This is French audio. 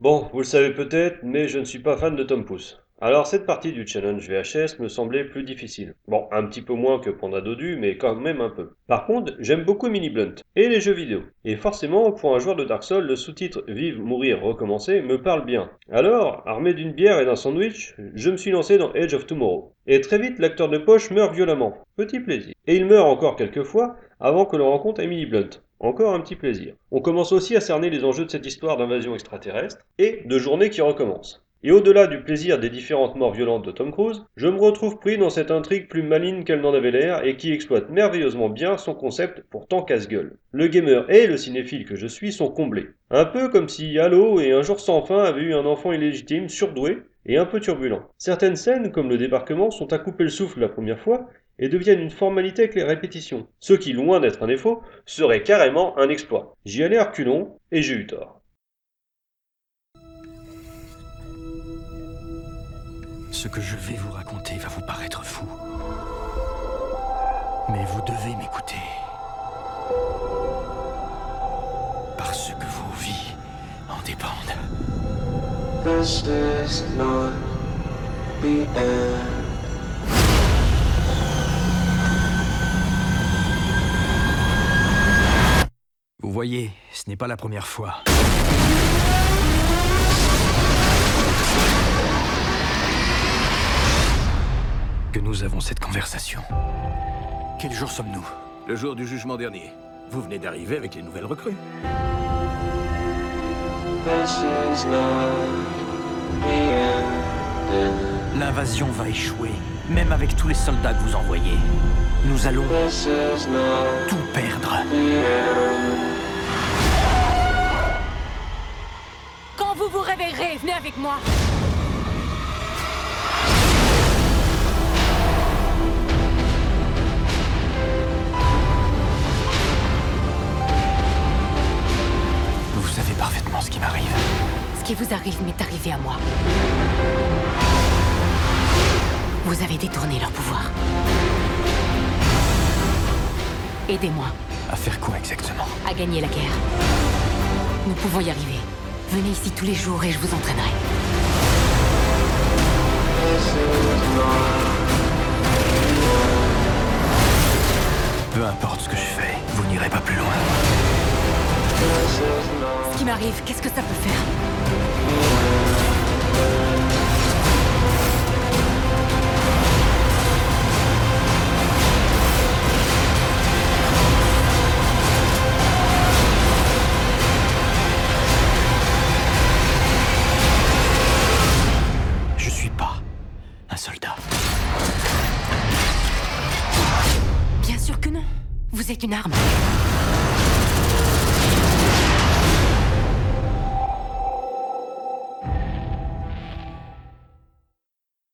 Bon, vous le savez peut-être, mais je ne suis pas fan de Tom Pouce. Alors cette partie du challenge VHS me semblait plus difficile. Bon, un petit peu moins que Panda Dodu, mais quand même un peu. Par contre, j'aime beaucoup Mini Blunt et les jeux vidéo. Et forcément, pour un joueur de Dark Souls, le sous-titre Vive, mourir, recommencer me parle bien. Alors, armé d'une bière et d'un sandwich, je me suis lancé dans Edge of Tomorrow. Et très vite, l'acteur de poche meurt violemment. Petit plaisir. Et il meurt encore quelques fois avant que l'on rencontre Emily Blunt. Encore un petit plaisir. On commence aussi à cerner les enjeux de cette histoire d'invasion extraterrestre et de journée qui recommence. Et au-delà du plaisir des différentes morts violentes de Tom Cruise, je me retrouve pris dans cette intrigue plus maligne qu'elle n'en avait l'air et qui exploite merveilleusement bien son concept pourtant casse-gueule. Le gamer et le cinéphile que je suis sont comblés. Un peu comme si Halo et Un jour sans fin avaient eu un enfant illégitime, surdoué et un peu turbulent. Certaines scènes, comme le débarquement, sont à couper le souffle la première fois et deviennent une formalité avec les répétitions. Ce qui, loin d'être un défaut, serait carrément un exploit. J'y allais à reculons et j'ai eu tort. Ce que je vais vous raconter va vous paraître fou. Mais vous devez m'écouter. Parce que vos vies en dépendent. This is not the end. Voyez, ce n'est pas la première fois. que nous avons cette conversation. Quel jour sommes-nous? Le jour du jugement dernier. Vous venez d'arriver avec les nouvelles recrues. L'invasion va échouer, même avec tous les soldats que vous envoyez. Nous allons tout perdre. Venez avec moi. Vous savez parfaitement ce qui m'arrive. Ce qui vous arrive m'est arrivé à moi. Vous avez détourné leur pouvoir. Aidez-moi À faire quoi exactement? À gagner la guerre. Nous pouvons y arriver. Venez ici tous les jours et je vous entraînerai. Peu importe ce que je fais, vous n'irez pas plus loin. Ce qui m'arrive, qu'est-ce que ça peut faire? Vous êtes une arme.